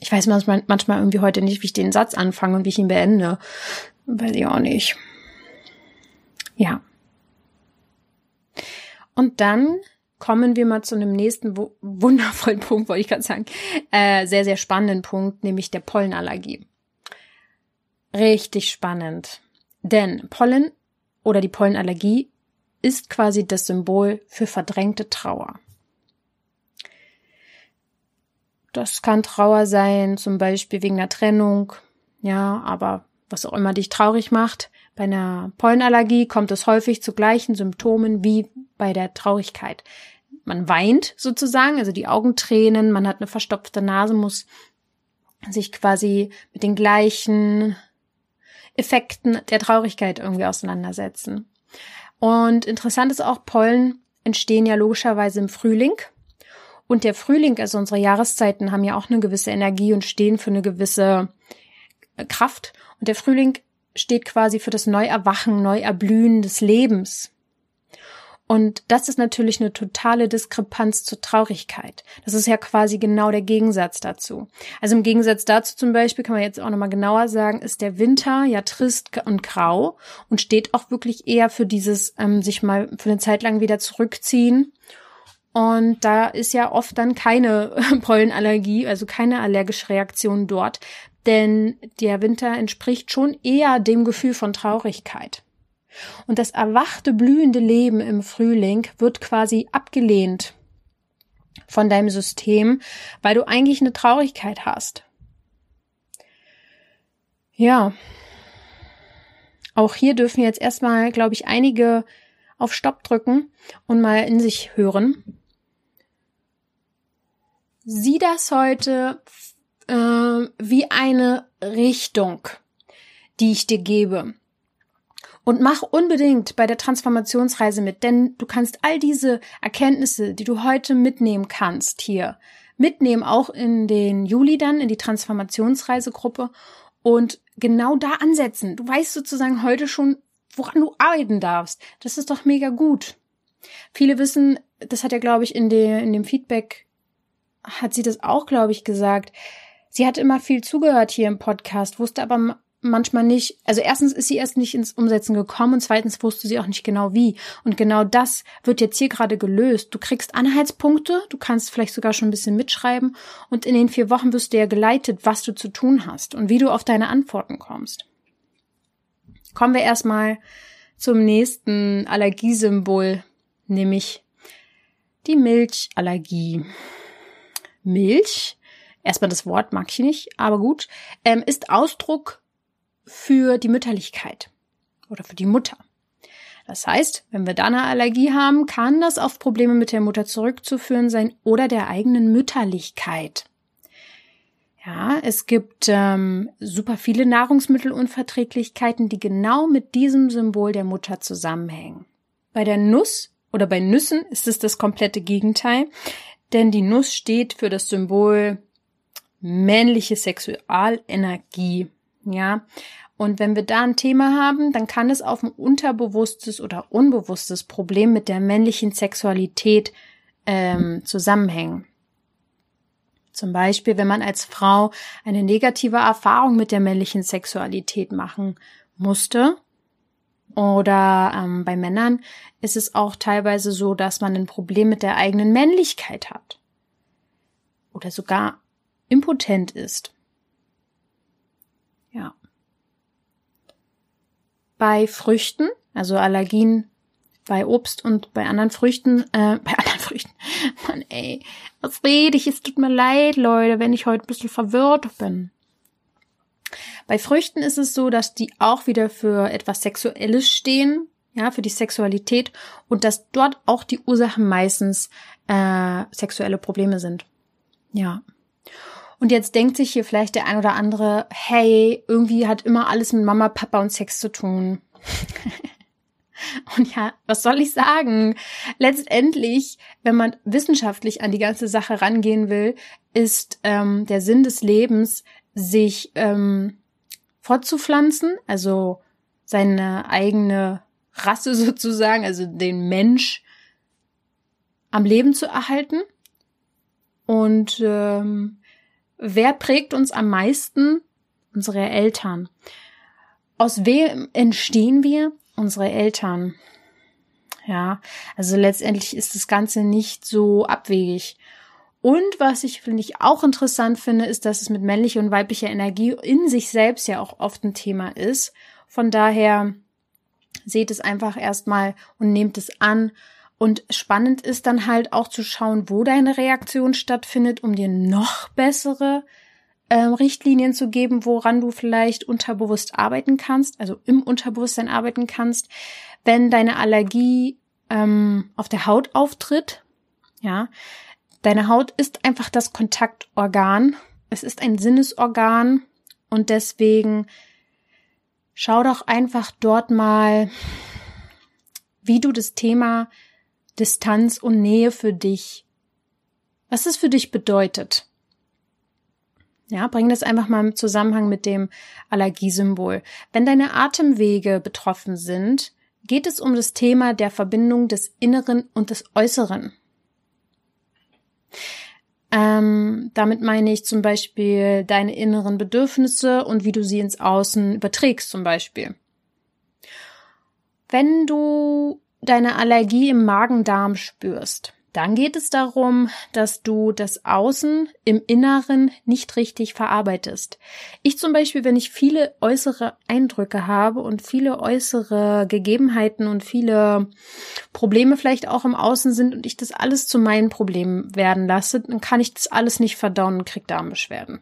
Ich weiß manchmal, manchmal irgendwie heute nicht, wie ich den Satz anfange und wie ich ihn beende. Weiß ich auch nicht. Ja. Und dann kommen wir mal zu einem nächsten wundervollen Punkt, wollte ich gerade sagen. Äh, sehr, sehr spannenden Punkt, nämlich der Pollenallergie. Richtig spannend. Denn Pollen oder die Pollenallergie ist quasi das Symbol für verdrängte Trauer. Das kann Trauer sein, zum Beispiel wegen einer Trennung, ja, aber was auch immer dich traurig macht. Bei einer Pollenallergie kommt es häufig zu gleichen Symptomen wie bei der Traurigkeit man weint sozusagen, also die Augen tränen, man hat eine verstopfte Nase, muss sich quasi mit den gleichen Effekten der Traurigkeit irgendwie auseinandersetzen. Und interessant ist auch, Pollen entstehen ja logischerweise im Frühling. Und der Frühling, also unsere Jahreszeiten, haben ja auch eine gewisse Energie und stehen für eine gewisse Kraft. Und der Frühling steht quasi für das Neuerwachen, Neuerblühen des Lebens. Und das ist natürlich eine totale Diskrepanz zur Traurigkeit. Das ist ja quasi genau der Gegensatz dazu. Also im Gegensatz dazu zum Beispiel kann man jetzt auch nochmal genauer sagen, ist der Winter ja trist und grau und steht auch wirklich eher für dieses ähm, sich mal für eine Zeit lang wieder zurückziehen. Und da ist ja oft dann keine Pollenallergie, also keine allergische Reaktion dort, denn der Winter entspricht schon eher dem Gefühl von Traurigkeit. Und das erwachte, blühende Leben im Frühling wird quasi abgelehnt von deinem System, weil du eigentlich eine Traurigkeit hast. Ja. Auch hier dürfen jetzt erstmal, glaube ich, einige auf Stopp drücken und mal in sich hören. Sieh das heute äh, wie eine Richtung, die ich dir gebe. Und mach unbedingt bei der Transformationsreise mit, denn du kannst all diese Erkenntnisse, die du heute mitnehmen kannst, hier mitnehmen, auch in den Juli dann, in die Transformationsreisegruppe und genau da ansetzen. Du weißt sozusagen heute schon, woran du arbeiten darfst. Das ist doch mega gut. Viele wissen, das hat ja, glaube ich, in, der, in dem Feedback, hat sie das auch, glaube ich, gesagt. Sie hat immer viel zugehört hier im Podcast, wusste aber manchmal nicht, also erstens ist sie erst nicht ins Umsetzen gekommen und zweitens wusste sie auch nicht genau wie. Und genau das wird jetzt hier gerade gelöst. Du kriegst Anhaltspunkte, du kannst vielleicht sogar schon ein bisschen mitschreiben und in den vier Wochen wirst du ja geleitet, was du zu tun hast und wie du auf deine Antworten kommst. Kommen wir erstmal zum nächsten Allergiesymbol, nämlich die Milchallergie. Milch, erstmal das Wort mag ich nicht, aber gut, ähm, ist Ausdruck für die Mütterlichkeit oder für die Mutter. Das heißt, wenn wir da eine Allergie haben, kann das auf Probleme mit der Mutter zurückzuführen sein oder der eigenen Mütterlichkeit. Ja, es gibt ähm, super viele Nahrungsmittelunverträglichkeiten, die genau mit diesem Symbol der Mutter zusammenhängen. Bei der Nuss oder bei Nüssen ist es das komplette Gegenteil, denn die Nuss steht für das Symbol männliche Sexualenergie. Ja, und wenn wir da ein Thema haben, dann kann es auf ein unterbewusstes oder unbewusstes Problem mit der männlichen Sexualität ähm, zusammenhängen. Zum Beispiel, wenn man als Frau eine negative Erfahrung mit der männlichen Sexualität machen musste. Oder ähm, bei Männern ist es auch teilweise so, dass man ein Problem mit der eigenen Männlichkeit hat. Oder sogar impotent ist. Ja. Bei Früchten, also Allergien bei Obst und bei anderen Früchten, äh, bei anderen Früchten, Mann ey, was rede ich? Es tut mir leid, Leute, wenn ich heute ein bisschen verwirrt bin. Bei Früchten ist es so, dass die auch wieder für etwas Sexuelles stehen, ja, für die Sexualität und dass dort auch die Ursachen meistens äh, sexuelle Probleme sind. Ja. Und jetzt denkt sich hier vielleicht der ein oder andere, hey, irgendwie hat immer alles mit Mama, Papa und Sex zu tun. Und ja, was soll ich sagen? Letztendlich, wenn man wissenschaftlich an die ganze Sache rangehen will, ist ähm, der Sinn des Lebens, sich ähm, fortzupflanzen, also seine eigene Rasse sozusagen, also den Mensch am Leben zu erhalten. Und ähm, wer prägt uns am meisten? Unsere Eltern. Aus wem entstehen wir? Unsere Eltern. Ja, also letztendlich ist das Ganze nicht so abwegig. Und was ich, finde ich, auch interessant finde, ist, dass es mit männlicher und weiblicher Energie in sich selbst ja auch oft ein Thema ist. Von daher seht es einfach erstmal und nehmt es an. Und spannend ist dann halt auch zu schauen, wo deine Reaktion stattfindet, um dir noch bessere äh, Richtlinien zu geben, woran du vielleicht unterbewusst arbeiten kannst, also im Unterbewusstsein arbeiten kannst. Wenn deine Allergie ähm, auf der Haut auftritt, ja, deine Haut ist einfach das Kontaktorgan. Es ist ein Sinnesorgan und deswegen schau doch einfach dort mal, wie du das Thema Distanz und Nähe für dich, was es für dich bedeutet. Ja, bring das einfach mal im Zusammenhang mit dem Allergiesymbol. Wenn deine Atemwege betroffen sind, geht es um das Thema der Verbindung des Inneren und des Äußeren. Ähm, damit meine ich zum Beispiel deine inneren Bedürfnisse und wie du sie ins Außen überträgst zum Beispiel. Wenn du deine Allergie im Magen-Darm spürst, dann geht es darum, dass du das Außen im Inneren nicht richtig verarbeitest. Ich zum Beispiel, wenn ich viele äußere Eindrücke habe und viele äußere Gegebenheiten und viele Probleme vielleicht auch im Außen sind und ich das alles zu meinen Problemen werden lasse, dann kann ich das alles nicht verdauen und krieg Darmbeschwerden.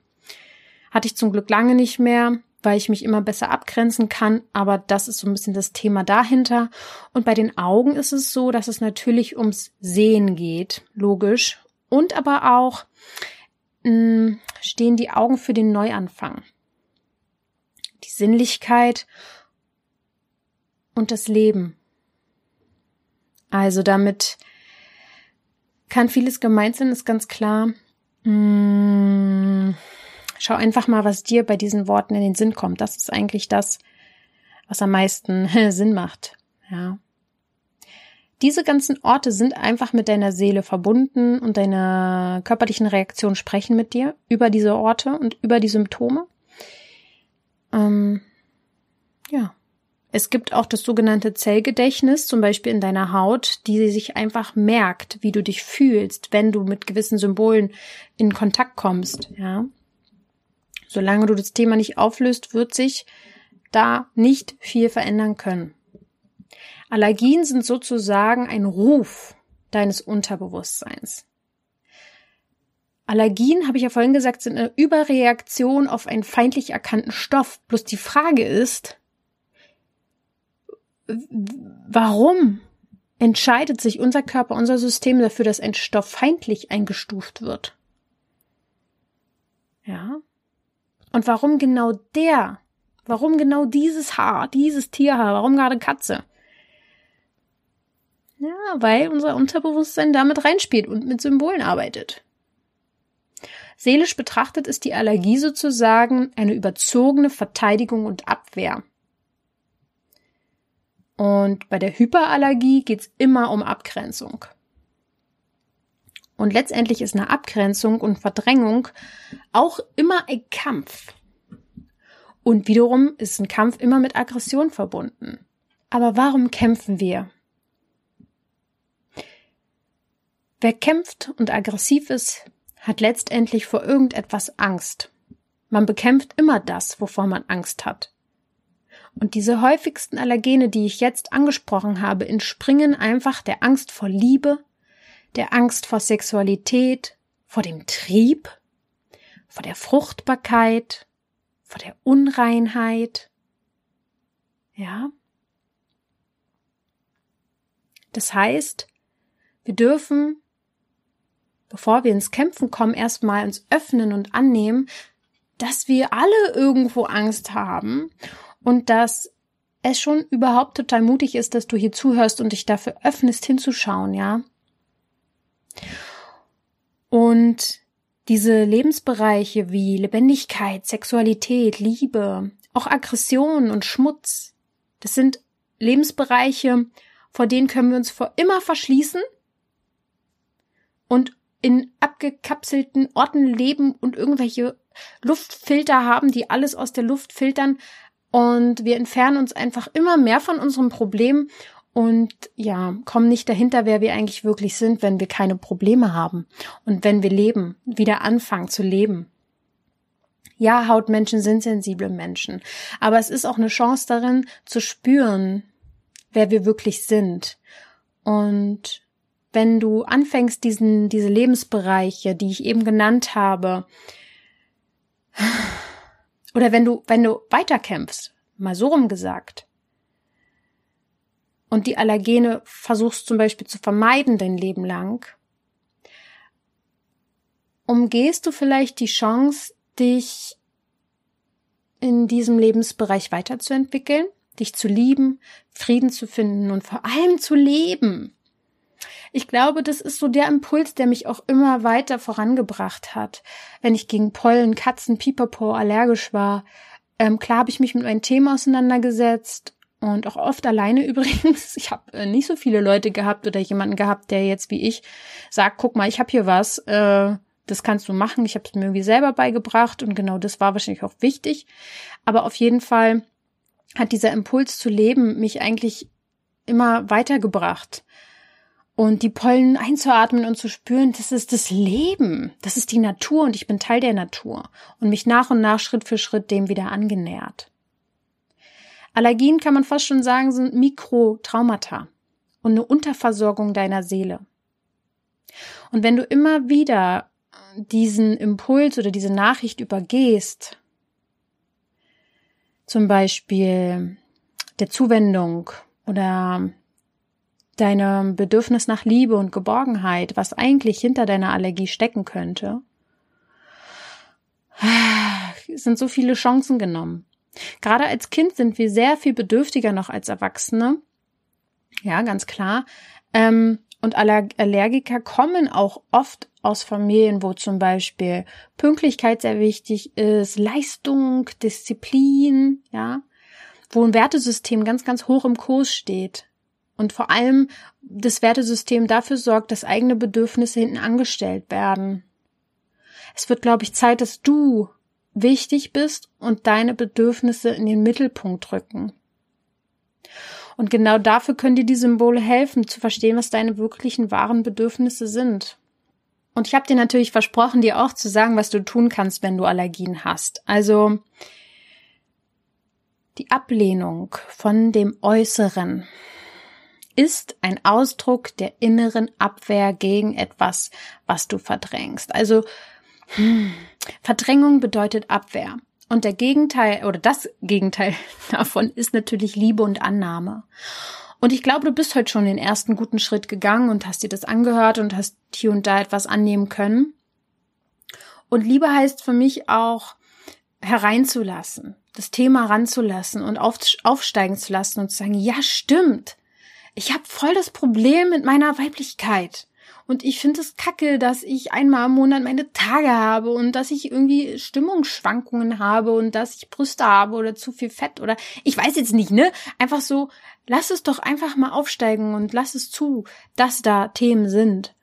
Hatte ich zum Glück lange nicht mehr weil ich mich immer besser abgrenzen kann. Aber das ist so ein bisschen das Thema dahinter. Und bei den Augen ist es so, dass es natürlich ums Sehen geht, logisch. Und aber auch mh, hm, stehen die Augen für den Neuanfang. Die Sinnlichkeit und das Leben. Also damit kann vieles gemeint sein, ist ganz klar. Mmh Schau einfach mal, was dir bei diesen Worten in den Sinn kommt. Das ist eigentlich das, was am meisten Sinn macht. Ja. Diese ganzen Orte sind einfach mit deiner Seele verbunden und deine körperlichen Reaktionen sprechen mit dir über diese Orte und über die Symptome. Ähm, Ja. Es gibt auch das sogenannte Zellgedächtnis, zum Beispiel in deiner Haut, die sich einfach merkt, wie du dich fühlst, wenn du mit gewissen Symbolen in Kontakt kommst, ja. Solange du das Thema nicht auflöst, wird sich da nicht viel verändern können. Allergien sind sozusagen ein Ruf deines Unterbewusstseins. Allergien, habe ich ja vorhin gesagt, sind eine Überreaktion auf einen feindlich erkannten Stoff. Bloß die Frage ist, warum entscheidet sich unser Körper, unser System dafür, dass ein Stoff feindlich eingestuft wird? Ja. Und warum genau der? Warum genau dieses Haar, dieses Tierhaar? Warum gerade Katze? Ja, weil unser Unterbewusstsein damit reinspielt und mit Symbolen arbeitet. Seelisch betrachtet ist die Allergie sozusagen eine überzogene Verteidigung und Abwehr. Und bei der Hyperallergie geht's immer um Abgrenzung. Und letztendlich ist eine Abgrenzung und Verdrängung auch immer ein Kampf. Und wiederum ist ein Kampf immer mit Aggression verbunden. Aber warum kämpfen wir? Wer kämpft und aggressiv ist, hat letztendlich vor irgendetwas Angst. Man bekämpft immer das, wovor man Angst hat. Und diese häufigsten Allergene, die ich jetzt angesprochen habe, entspringen einfach der Angst vor Liebe, der Angst vor Sexualität, vor dem Trieb, vor der Fruchtbarkeit, vor der Unreinheit. Ja? Das heißt, wir dürfen bevor wir ins Kämpfen kommen, erstmal uns öffnen und annehmen, dass wir alle irgendwo Angst haben und dass es schon überhaupt total mutig ist, dass du hier zuhörst und dich dafür öffnest hinzuschauen, ja. Und diese Lebensbereiche wie Lebendigkeit, Sexualität, Liebe, auch Aggression und Schmutz, das sind Lebensbereiche, vor denen können wir uns vor immer verschließen und in abgekapselten Orten leben und irgendwelche Luftfilter haben, die alles aus der Luft filtern. Und wir entfernen uns einfach immer mehr von unserem Problem und ja, kommen nicht dahinter, wer wir eigentlich wirklich sind, wenn wir keine Probleme haben und wenn wir leben, wieder anfangen zu leben. Ja, Hautmenschen sind sensible Menschen, aber es ist auch eine Chance darin zu spüren, wer wir wirklich sind und wenn du anfängst, diesen, diese Lebensbereiche, die ich eben genannt habe, oder wenn du, wenn du weiterkämpfst, mal so rum gesagt, und die Allergene versuchst zum Beispiel zu vermeiden dein Leben lang, umgehst du vielleicht die Chance, dich in diesem Lebensbereich weiterzuentwickeln, dich zu lieben, Frieden zu finden und vor allem zu leben ich glaube, das ist so der Impuls, der mich auch immer weiter vorangebracht hat. Wenn ich gegen Pollen, Katzen, Pipapo allergisch war, ähm, klar habe ich mich mit meinem Thema auseinandergesetzt und auch oft alleine übrigens. Ich habe äh, nicht so viele Leute gehabt oder jemanden gehabt, der jetzt wie ich sagt, guck mal, ich habe hier was, äh, das kannst du machen. Ich habe es mir irgendwie selber beigebracht und genau das war wahrscheinlich auch wichtig. Aber auf jeden Fall hat dieser Impuls zu leben mich eigentlich immer weitergebracht. Und die Pollen einzuatmen und zu spüren, das ist das Leben, das ist die Natur und ich bin Teil der Natur und mich nach und nach Schritt für Schritt dem wieder angenähert. Allergien kann man fast schon sagen, sind Mikrotraumata und eine Unterversorgung deiner Seele. Und wenn du immer wieder diesen Impuls oder diese Nachricht übergehst, zum Beispiel der Zuwendung oder deinem Bedürfnis nach Liebe und Geborgenheit, was eigentlich hinter deiner Allergie stecken könnte, sind so viele Chancen genommen. Gerade als Kind sind wir sehr viel bedürftiger noch als Erwachsene. Ja, ganz klar. Ähm, und Allergiker kommen auch oft aus Familien, wo zum Beispiel Pünktlichkeit sehr wichtig ist, Leistung, Disziplin, ja, wo ein Wertesystem ganz, ganz hoch im Kurs steht und vor allem das Wertesystem dafür sorgt, dass eigene Bedürfnisse hinten angestellt werden. Es wird, glaube ich, Zeit, dass du wichtig bist und deine Bedürfnisse in den Mittelpunkt rücken. Und genau dafür können dir die Symbole helfen, zu verstehen, was deine wirklichen wahren Bedürfnisse sind. Und ich habe dir natürlich versprochen, dir auch zu sagen, was du tun kannst, wenn du Allergien hast. Also die Ablehnung von dem Äußeren ist ein Ausdruck der inneren Abwehr gegen etwas, was du verdrängst. Also hm, Verdrängung bedeutet Abwehr. Und der Gegenteil oder das Gegenteil davon ist natürlich Liebe und Annahme. Und ich glaube, du bist heute schon den ersten guten Schritt gegangen und hast dir das angehört und hast hier und da etwas annehmen können. Und Liebe heißt für mich auch hereinzulassen das Thema ranzulassen und auf, aufsteigen zu lassen und zu sagen, ja, stimmt. Ich habe voll das Problem mit meiner Weiblichkeit. Und ich finde es kacke, dass ich einmal im Monat meine Tage habe und dass ich irgendwie Stimmungsschwankungen habe und dass ich Brüste habe oder zu viel Fett oder ich weiß jetzt nicht, ne? Einfach so, lass es doch einfach mal aufsteigen und lass es zu, dass da Themen sind.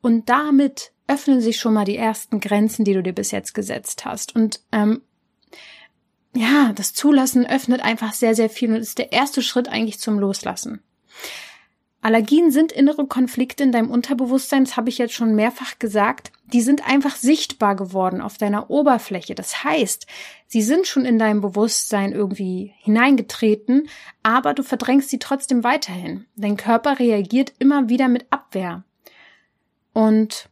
Und damit öffnen sich schon mal die ersten Grenzen, die du dir bis jetzt gesetzt hast. Und ähm, ja, das Zulassen öffnet einfach sehr, sehr viel und ist der erste Schritt eigentlich zum Loslassen. Allergien sind innere Konflikte in deinem Unterbewusstsein, das habe ich jetzt schon mehrfach gesagt. Die sind einfach sichtbar geworden auf deiner Oberfläche. Das heißt, sie sind schon in deinem Bewusstsein irgendwie hineingetreten, aber du verdrängst sie trotzdem weiterhin. Dein Körper reagiert immer wieder mit Abwehr. Und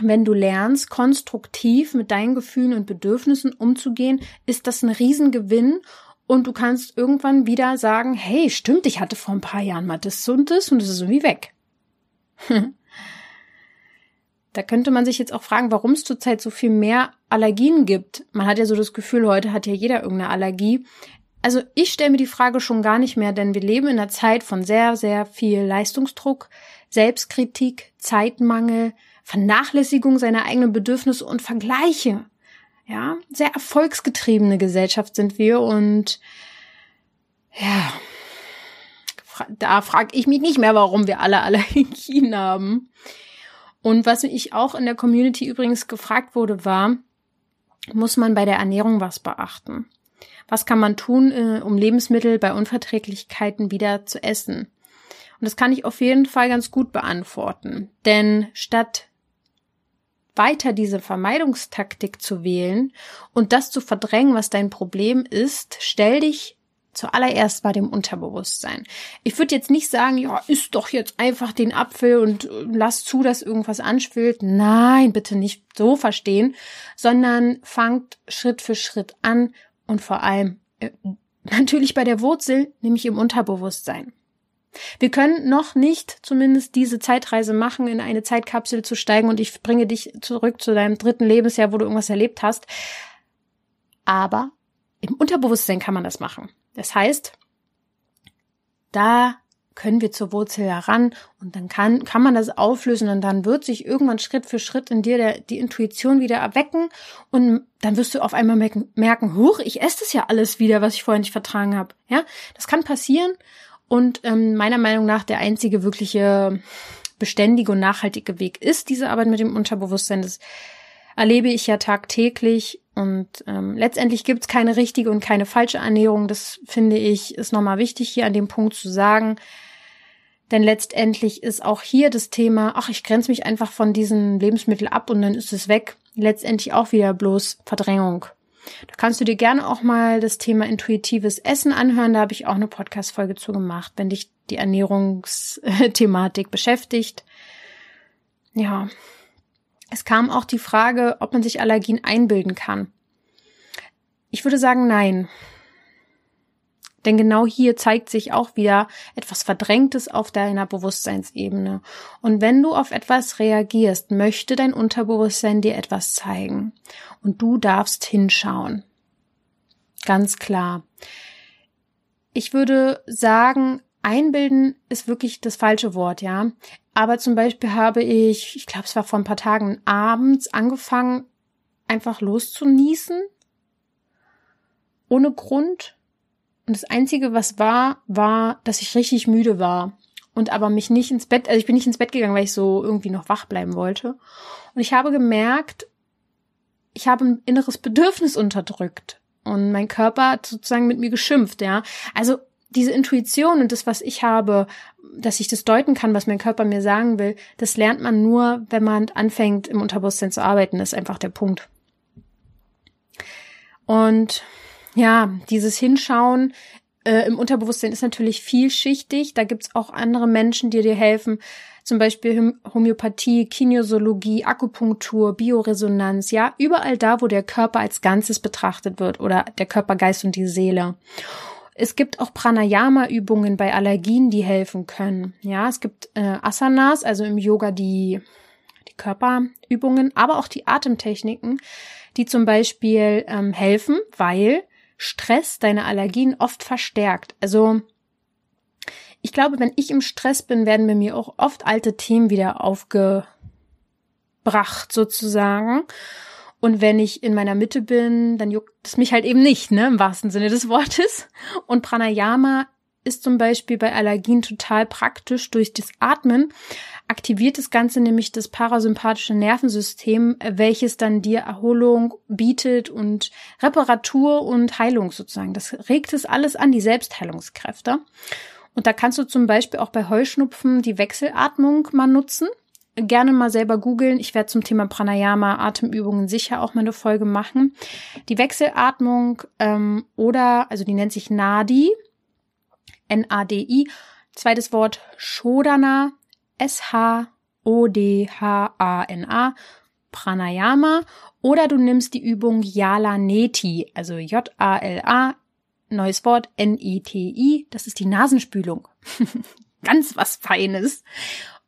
wenn du lernst, konstruktiv mit deinen Gefühlen und Bedürfnissen umzugehen, ist das ein Riesengewinn und du kannst irgendwann wieder sagen, hey, stimmt, ich hatte vor ein paar Jahren mal das und das und es ist irgendwie weg. da könnte man sich jetzt auch fragen, warum es zurzeit so viel mehr Allergien gibt. Man hat ja so das Gefühl, heute hat ja jeder irgendeine Allergie. Also ich stelle mir die Frage schon gar nicht mehr, denn wir leben in einer Zeit von sehr, sehr viel Leistungsdruck, Selbstkritik, Zeitmangel, Vernachlässigung seiner eigenen Bedürfnisse und Vergleiche. Ja, sehr erfolgsgetriebene Gesellschaft sind wir und ja, da frage ich mich nicht mehr, warum wir alle Allergien haben. Und was ich auch in der Community übrigens gefragt wurde, war, muss man bei der Ernährung was beachten? Was kann man tun, äh, um Lebensmittel bei Unverträglichkeiten wieder zu essen? Und das kann ich auf jeden Fall ganz gut beantworten. Denn statt weiter diese Vermeidungstaktik zu wählen und das zu verdrängen, was dein Problem ist, stell dich zuallererst bei dem Unterbewusstsein. Ich würde jetzt nicht sagen, ja, isst doch jetzt einfach den Apfel und äh, lass zu, dass irgendwas anschwillt. Nein, bitte nicht so verstehen, sondern fangt Schritt für Schritt an und vor allem äh, natürlich bei der Wurzel, nämlich im Unterbewusstsein. Wir können noch nicht zumindest diese Zeitreise machen, in eine Zeitkapsel zu steigen und ich bringe dich zurück zu deinem dritten Lebensjahr, wo du irgendwas erlebt hast. Aber im Unterbewusstsein kann man das machen. Das heißt, da können wir zur Wurzel heran und dann kann, kann man das auflösen und dann wird sich irgendwann Schritt für Schritt in dir der, die Intuition wieder erwecken und dann wirst du auf einmal merken, merken, huch, ich esse das ja alles wieder, was ich vorher nicht vertragen habe. Ja, das kann passieren und ähm, meiner Meinung nach der einzige wirkliche beständige und nachhaltige Weg ist diese Arbeit mit dem Unterbewusstsein. Das erlebe ich ja tagtäglich und ähm, letztendlich gibt es keine richtige und keine falsche Ernährung. Das finde ich ist nochmal wichtig hier an dem Punkt zu sagen. Denn letztendlich ist auch hier das Thema, ach, ich grenze mich einfach von diesen Lebensmitteln ab und dann ist es weg. Letztendlich auch wieder bloß Verdrängung. Da kannst du dir gerne auch mal das Thema intuitives Essen anhören. Da habe ich auch eine Podcast-Folge zu gemacht, wenn dich die Ernährungsthematik beschäftigt. Ja. Es kam auch die Frage, ob man sich Allergien einbilden kann. Ich würde sagen, nein. Denn genau hier zeigt sich auch wieder etwas Verdrängtes auf deiner Bewusstseinsebene. Und wenn du auf etwas reagierst, möchte dein Unterbewusstsein dir etwas zeigen. Und du darfst hinschauen. Ganz klar. Ich würde sagen, einbilden ist wirklich das falsche Wort, ja. Aber zum Beispiel habe ich, ich glaube, es war vor ein paar Tagen abends angefangen, einfach loszunießen. Ohne Grund und das Einzige, was war, war, dass ich richtig müde war. Und aber mich nicht ins Bett, also ich bin nicht ins Bett gegangen, weil ich so irgendwie noch wach bleiben wollte. Und ich habe gemerkt, ich habe ein inneres Bedürfnis unterdrückt. Und mein Körper hat sozusagen mit mir geschimpft, ja. Also diese Intuition und das, was ich habe, dass ich das deuten kann, was mein Körper mir sagen will, das lernt man nur, wenn man anfängt, im Unterbewusstsein zu arbeiten, das ist einfach der Punkt. Und ja, dieses Hinschauen äh, im Unterbewusstsein ist natürlich vielschichtig. Da gibt's auch andere Menschen, die dir helfen. Zum Beispiel Homöopathie, Kinesiologie, Akupunktur, Bioresonanz, ja, überall da, wo der Körper als Ganzes betrachtet wird oder der Körper, Geist und die Seele. Es gibt auch Pranayama-Übungen bei Allergien, die helfen können. Ja, es gibt äh, Asanas, also im Yoga die, die Körperübungen, aber auch die Atemtechniken, die zum Beispiel ähm, helfen, weil Stress deine Allergien oft verstärkt. Also ich glaube, wenn ich im Stress bin, werden bei mir auch oft alte Themen wieder aufgebracht sozusagen. Und wenn ich in meiner Mitte bin, dann juckt es mich halt eben nicht, ne, im wahrsten Sinne des Wortes. Und Pranayama ist zum Beispiel bei Allergien total praktisch durch das Atmen. Aktiviert das Ganze nämlich das parasympathische Nervensystem, welches dann dir Erholung bietet und Reparatur und Heilung sozusagen. Das regt es alles an, die Selbstheilungskräfte. Und da kannst du zum Beispiel auch bei Heuschnupfen die Wechselatmung mal nutzen gerne mal selber googeln. Ich werde zum Thema Pranayama, Atemübungen sicher auch mal eine Folge machen. Die Wechselatmung ähm, oder, also die nennt sich Nadi, N-A-D-I. Zweites Wort Shodana, S-H-O-D-H-A-N-A, Pranayama. Oder du nimmst die Übung Yala Neti, also J-A-L-A, neues Wort, N-I-T-I. Das ist die Nasenspülung. Ganz was Feines.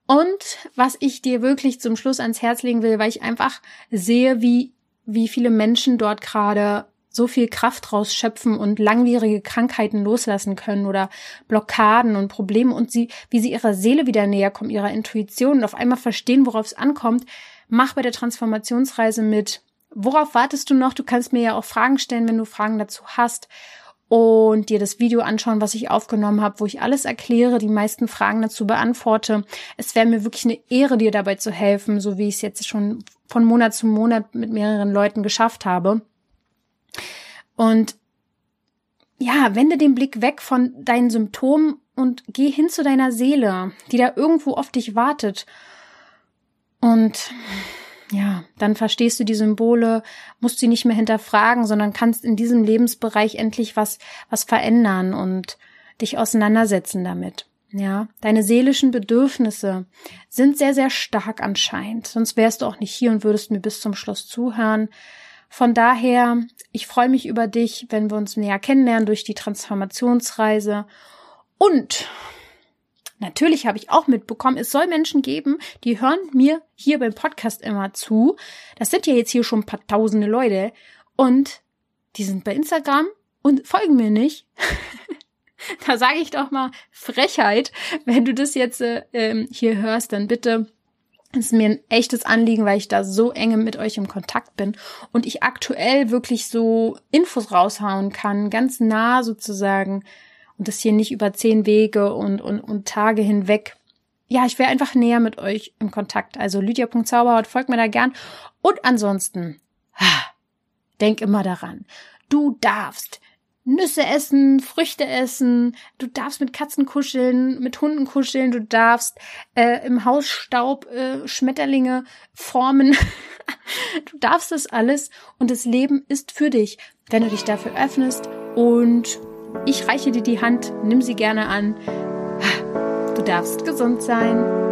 Und was ich dir wirklich zum Schluss ans Herz legen will, weil ich einfach sehe, wie, wie viele Menschen dort gerade so viel Kraft rausschöpfen und langwierige Krankheiten loslassen können oder Blockaden und Probleme und sie, wie sie ihrer Seele wieder näher kommen, ihrer Intuition und auf einmal verstehen, worauf es ankommt. Mach bei der Transformationsreise mit. Worauf wartest du noch? Du kannst mir ja auch Fragen stellen, wenn du Fragen dazu hast und dir das Video anschauen, was ich aufgenommen habe, wo ich alles erkläre, die meisten Fragen dazu beantworte. Es wäre mir wirklich eine Ehre, dir dabei zu helfen, so wie ich es jetzt schon von Monat zu Monat mit mehreren Leuten geschafft habe. Und ja, wende den Blick weg von deinen Symptomen und geh hin zu deiner Seele, die da irgendwo auf dich wartet. Und ja, dann verstehst du die Symbole, musst sie nicht mehr hinterfragen, sondern kannst in diesem Lebensbereich endlich was, was verändern und dich auseinandersetzen damit. Ja, deine seelischen Bedürfnisse sind sehr, sehr stark anscheinend. Sonst wärst du auch nicht hier und würdest mir bis zum Schluss zuhören. Von daher, ich freue mich über dich, wenn wir uns näher kennenlernen durch die Transformationsreise. Und Natürlich habe ich auch mitbekommen, es soll Menschen geben, die hören mir hier beim Podcast immer zu. Das sind ja jetzt hier schon ein paar tausende Leute. Und die sind bei Instagram und folgen mir nicht. da sage ich doch mal Frechheit. Wenn du das jetzt äh, ähm, hier hörst, dann bitte es ist mir ein echtes Anliegen, weil ich da so enge mit euch im Kontakt bin und ich aktuell wirklich so Infos raushauen kann, ganz nah sozusagen und das hier nicht über zehn Wege und, und, und Tage hinweg. Ja, ich wäre einfach näher mit euch im Kontakt. Also lydia.zauberhaut, folgt mir da gern. Und ansonsten, denk immer daran, du darfst Nüsse essen, Früchte essen, du darfst mit Katzen kuscheln, mit Hunden kuscheln, du darfst äh, im Hausstaub äh, Schmetterlinge formen. du darfst das alles und das Leben ist für dich, wenn du dich dafür öffnest und ich reiche dir die Hand, nimm sie gerne an. Du darfst gesund sein.